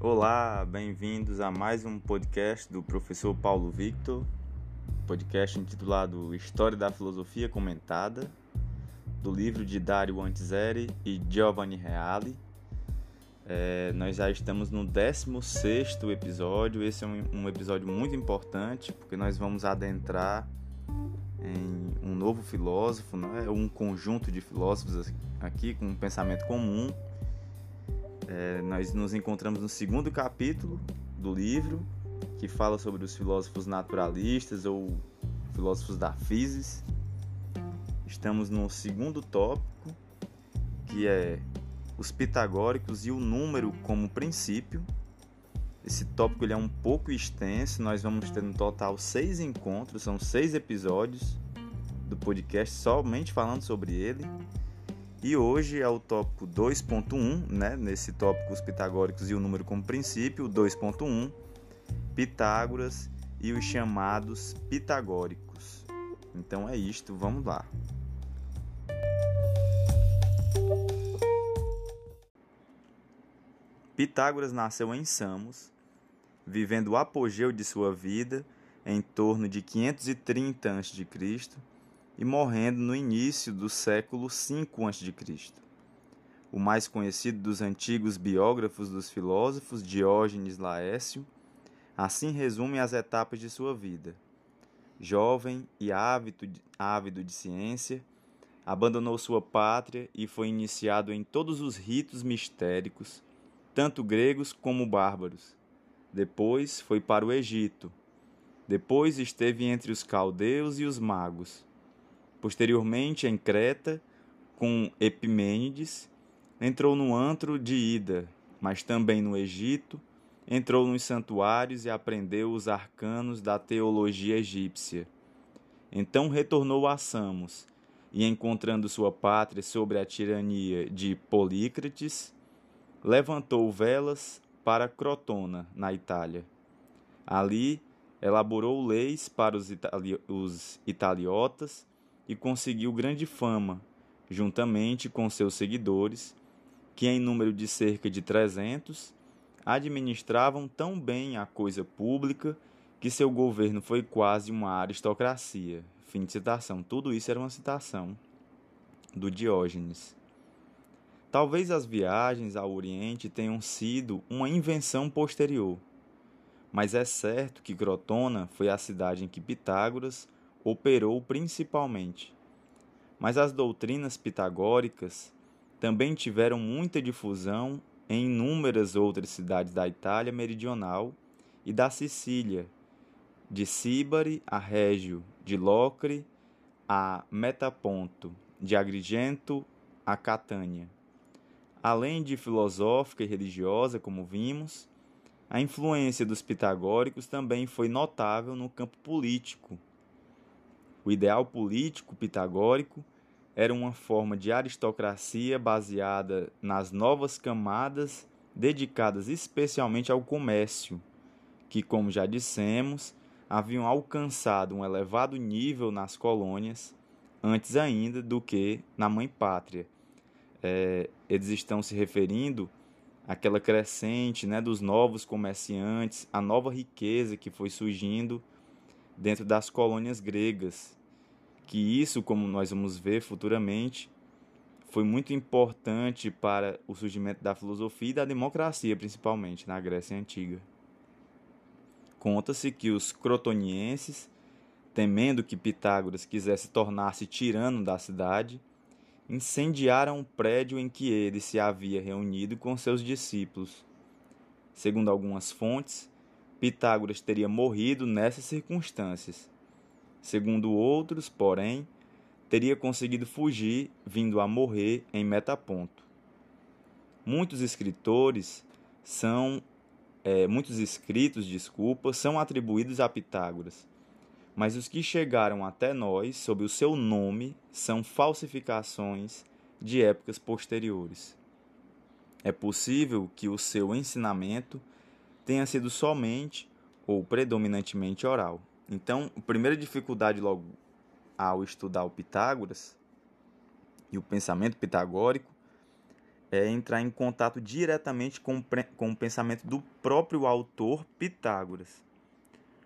Olá, bem-vindos a mais um podcast do professor Paulo Victor, podcast intitulado História da Filosofia Comentada, do livro de Dario Antiseri e Giovanni Reale. É, nós já estamos no 16 episódio. Esse é um, um episódio muito importante porque nós vamos adentrar em um novo filósofo, né? um conjunto de filósofos aqui com um pensamento comum é, nós nos encontramos no segundo capítulo do livro, que fala sobre os filósofos naturalistas ou filósofos da physis. Estamos no segundo tópico, que é os pitagóricos e o número como princípio. Esse tópico ele é um pouco extenso, nós vamos ter no total seis encontros, são seis episódios do podcast somente falando sobre ele. E hoje é o tópico 2.1, né? Nesse tópico os pitagóricos e o número como princípio, 2.1, Pitágoras e os chamados pitagóricos. Então é isto, vamos lá. Pitágoras nasceu em Samos, vivendo o apogeu de sua vida em torno de 530 a.C e morrendo no início do século V a.C. O mais conhecido dos antigos biógrafos dos filósofos, Diógenes Laércio, assim resume as etapas de sua vida. Jovem e ávido de, ávido de ciência, abandonou sua pátria e foi iniciado em todos os ritos mistéricos, tanto gregos como bárbaros. Depois foi para o Egito. Depois esteve entre os caldeus e os magos Posteriormente, em Creta, com Epimênides, entrou no antro de Ida, mas também no Egito, entrou nos santuários e aprendeu os arcanos da teologia egípcia. Então retornou a Samos, e encontrando sua pátria sobre a tirania de Polícrates, levantou velas para Crotona, na Itália. Ali elaborou leis para os, itali os italiotas e conseguiu grande fama, juntamente com seus seguidores, que em número de cerca de trezentos, administravam tão bem a coisa pública que seu governo foi quase uma aristocracia. Fim de citação. Tudo isso era uma citação do Diógenes. Talvez as viagens ao Oriente tenham sido uma invenção posterior, mas é certo que Crotona foi a cidade em que Pitágoras operou principalmente. Mas as doutrinas pitagóricas também tiveram muita difusão em inúmeras outras cidades da Itália meridional e da Sicília, de Síbari a Régio, de Locre a Metaponto, de Agrigento a Catânia. Além de filosófica e religiosa, como vimos, a influência dos pitagóricos também foi notável no campo político, o ideal político pitagórico era uma forma de aristocracia baseada nas novas camadas dedicadas especialmente ao comércio, que, como já dissemos, haviam alcançado um elevado nível nas colônias antes ainda do que na mãe pátria. É, eles estão se referindo àquela crescente né, dos novos comerciantes, a nova riqueza que foi surgindo dentro das colônias gregas que isso, como nós vamos ver futuramente, foi muito importante para o surgimento da filosofia e da democracia, principalmente na Grécia Antiga. Conta-se que os crotonienses, temendo que Pitágoras quisesse tornar-se tirano da cidade, incendiaram o prédio em que ele se havia reunido com seus discípulos. Segundo algumas fontes, Pitágoras teria morrido nessas circunstâncias Segundo outros, porém, teria conseguido fugir, vindo a morrer em Metaponto. Muitos escritores são é, muitos escritos, desculpa, são atribuídos a Pitágoras, mas os que chegaram até nós sob o seu nome são falsificações de épocas posteriores. É possível que o seu ensinamento tenha sido somente ou predominantemente oral. Então, a primeira dificuldade logo ao estudar o Pitágoras e o pensamento pitagórico é entrar em contato diretamente com, com o pensamento do próprio autor Pitágoras.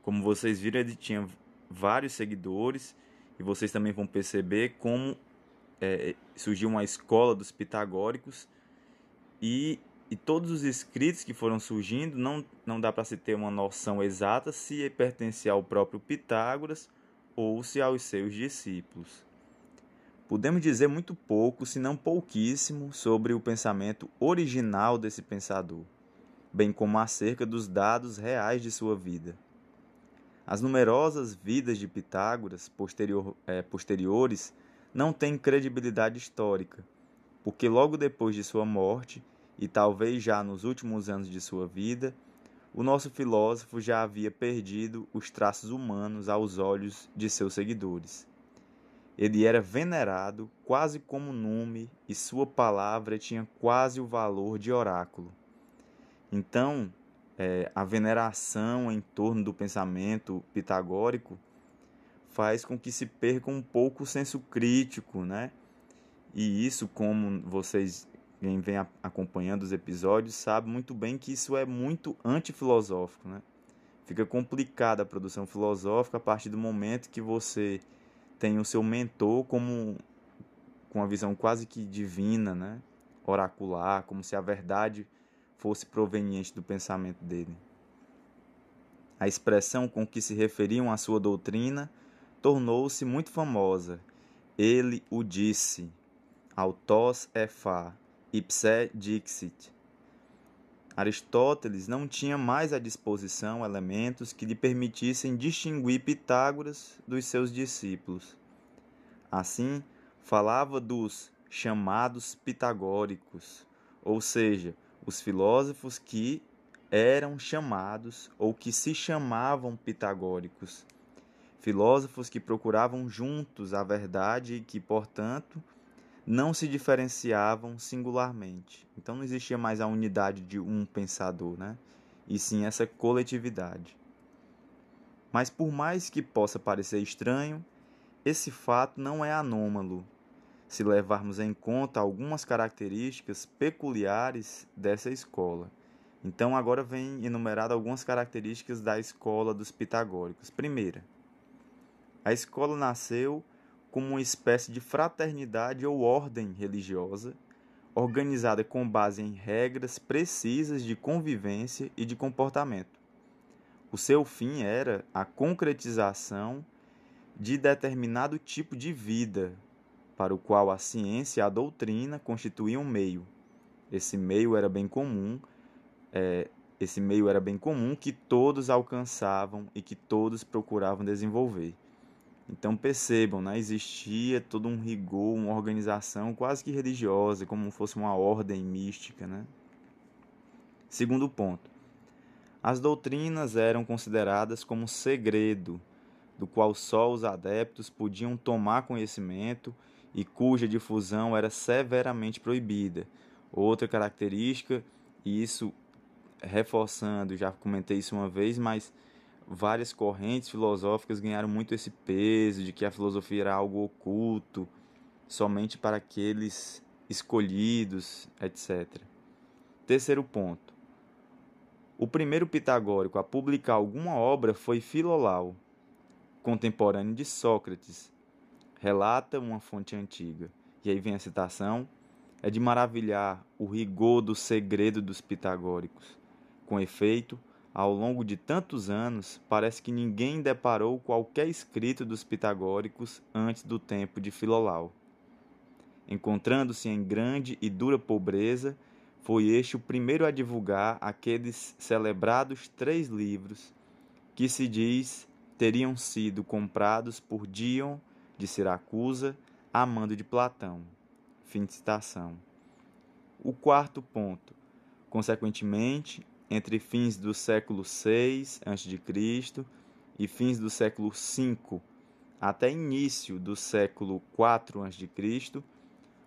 Como vocês viram, ele tinha vários seguidores e vocês também vão perceber como é, surgiu uma escola dos pitagóricos e, e todos os escritos que foram surgindo não, não dá para se ter uma noção exata se pertencia ao próprio Pitágoras ou se aos seus discípulos. Podemos dizer muito pouco, se não pouquíssimo, sobre o pensamento original desse pensador, bem como acerca dos dados reais de sua vida. As numerosas vidas de Pitágoras posterior, é, posteriores não têm credibilidade histórica, porque logo depois de sua morte, e talvez já nos últimos anos de sua vida, o nosso filósofo já havia perdido os traços humanos aos olhos de seus seguidores. Ele era venerado quase como nome e sua palavra tinha quase o valor de oráculo. Então, é, a veneração em torno do pensamento pitagórico faz com que se perca um pouco o senso crítico, né? E isso, como vocês quem vem acompanhando os episódios sabe muito bem que isso é muito antifilosófico, né? Fica complicada a produção filosófica a partir do momento que você tem o seu mentor como com uma visão quase que divina, né? Oracular, como se a verdade fosse proveniente do pensamento dele. A expressão com que se referiam à sua doutrina tornou-se muito famosa. Ele o disse, autós efá, ipse dixit. Aristóteles não tinha mais à disposição elementos que lhe permitissem distinguir Pitágoras dos seus discípulos. Assim, falava dos chamados pitagóricos, ou seja, os filósofos que eram chamados ou que se chamavam pitagóricos. Filósofos que procuravam juntos a verdade e que, portanto, não se diferenciavam singularmente. Então não existia mais a unidade de um pensador, né? E sim essa coletividade. Mas por mais que possa parecer estranho, esse fato não é anômalo se levarmos em conta algumas características peculiares dessa escola. Então, agora vem enumerado algumas características da escola dos pitagóricos. Primeira, a escola nasceu como uma espécie de fraternidade ou ordem religiosa, organizada com base em regras precisas de convivência e de comportamento. O seu fim era a concretização de determinado tipo de vida, para o qual a ciência e a doutrina constituíam um meio. Esse meio era bem comum, é, esse meio era bem comum que todos alcançavam e que todos procuravam desenvolver. Então percebam, né, existia todo um rigor, uma organização quase que religiosa, como fosse uma ordem mística. Né? Segundo ponto, as doutrinas eram consideradas como segredo, do qual só os adeptos podiam tomar conhecimento e cuja difusão era severamente proibida. Outra característica, e isso reforçando, já comentei isso uma vez, mas várias correntes filosóficas ganharam muito esse peso de que a filosofia era algo oculto, somente para aqueles escolhidos, etc. Terceiro ponto. O primeiro pitagórico a publicar alguma obra foi Filolau, contemporâneo de Sócrates, relata uma fonte antiga. E aí vem a citação: é de maravilhar o rigor do segredo dos pitagóricos. Com efeito, ao longo de tantos anos, parece que ninguém deparou qualquer escrito dos pitagóricos antes do tempo de Filolau. Encontrando-se em grande e dura pobreza, foi este o primeiro a divulgar aqueles celebrados três livros que se diz teriam sido comprados por Dion de Siracusa a mando de Platão. Fim de citação. O quarto ponto. Consequentemente, entre fins do século VI a.C. e fins do século V até início do século IV a.C.,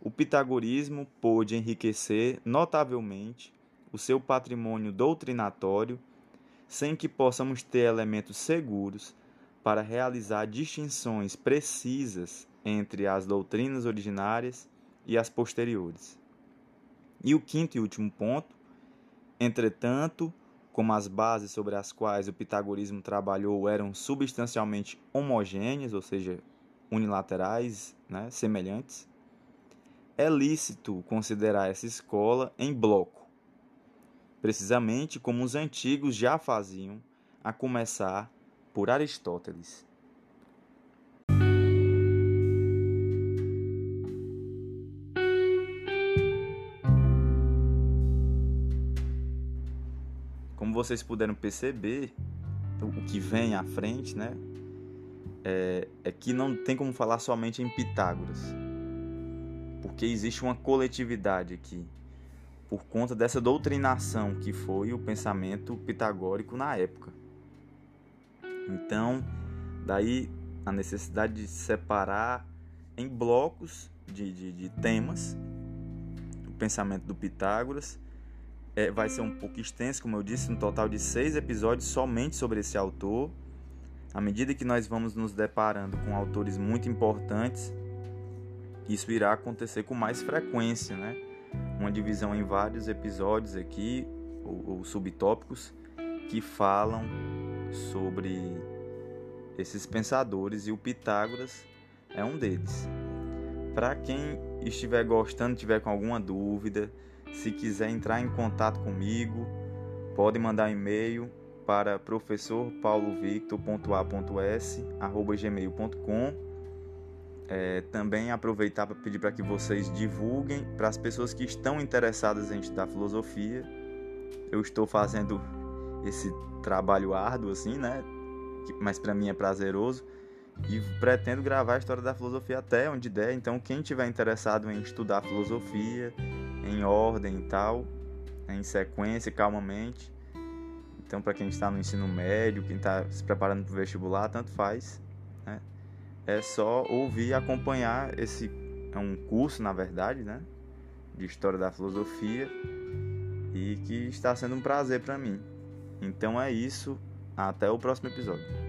o pitagorismo pôde enriquecer notavelmente o seu patrimônio doutrinatório sem que possamos ter elementos seguros para realizar distinções precisas entre as doutrinas originárias e as posteriores. E o quinto e último ponto, entretanto, como as bases sobre as quais o pitagorismo trabalhou eram substancialmente homogêneas, ou seja, unilaterais, né, semelhantes, é lícito considerar essa escola em bloco, precisamente como os antigos já faziam, a começar por Aristóteles. Vocês puderam perceber, o que vem à frente, né? É, é que não tem como falar somente em Pitágoras, porque existe uma coletividade aqui, por conta dessa doutrinação que foi o pensamento pitagórico na época. Então, daí a necessidade de separar em blocos de, de, de temas o pensamento do Pitágoras é, vai ser um pouco extenso, como eu disse, um total de seis episódios somente sobre esse autor. À medida que nós vamos nos deparando com autores muito importantes, isso irá acontecer com mais frequência, né? Uma divisão em vários episódios aqui, ou, ou subtópicos, que falam sobre esses pensadores e o Pitágoras é um deles. Para quem estiver gostando, tiver com alguma dúvida, se quiser entrar em contato comigo, pode mandar e-mail para professorpaulovictor.a.s@gmail.com. É, também aproveitar para pedir para que vocês divulguem para as pessoas que estão interessadas em estudar filosofia. Eu estou fazendo esse trabalho árduo assim, né? Mas para mim é prazeroso e pretendo gravar a história da filosofia até onde der. Então, quem tiver interessado em estudar filosofia, em ordem e tal, em sequência, calmamente. Então, para quem está no ensino médio, quem está se preparando para o vestibular, tanto faz. Né? É só ouvir e acompanhar esse. É um curso, na verdade, né? De História da Filosofia e que está sendo um prazer para mim. Então é isso. Até o próximo episódio.